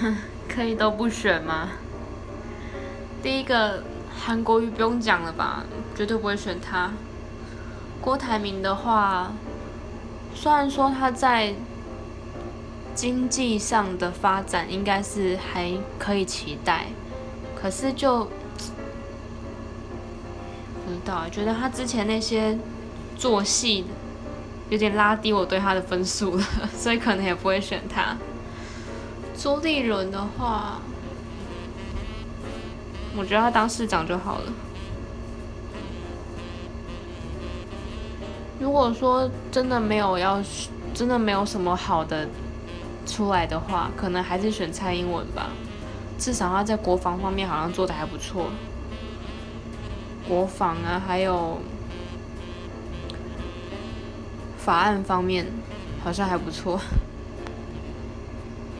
可以都不选吗？第一个韩国瑜不用讲了吧，绝对不会选他。郭台铭的话，虽然说他在经济上的发展应该是还可以期待，可是就不知道，觉得他之前那些做戏有点拉低我对他的分数了，所以可能也不会选他。朱立伦的话，我觉得他当市长就好了。如果说真的没有要，真的没有什么好的出来的话，可能还是选蔡英文吧。至少他在国防方面好像做的还不错，国防啊，还有法案方面好像还不错。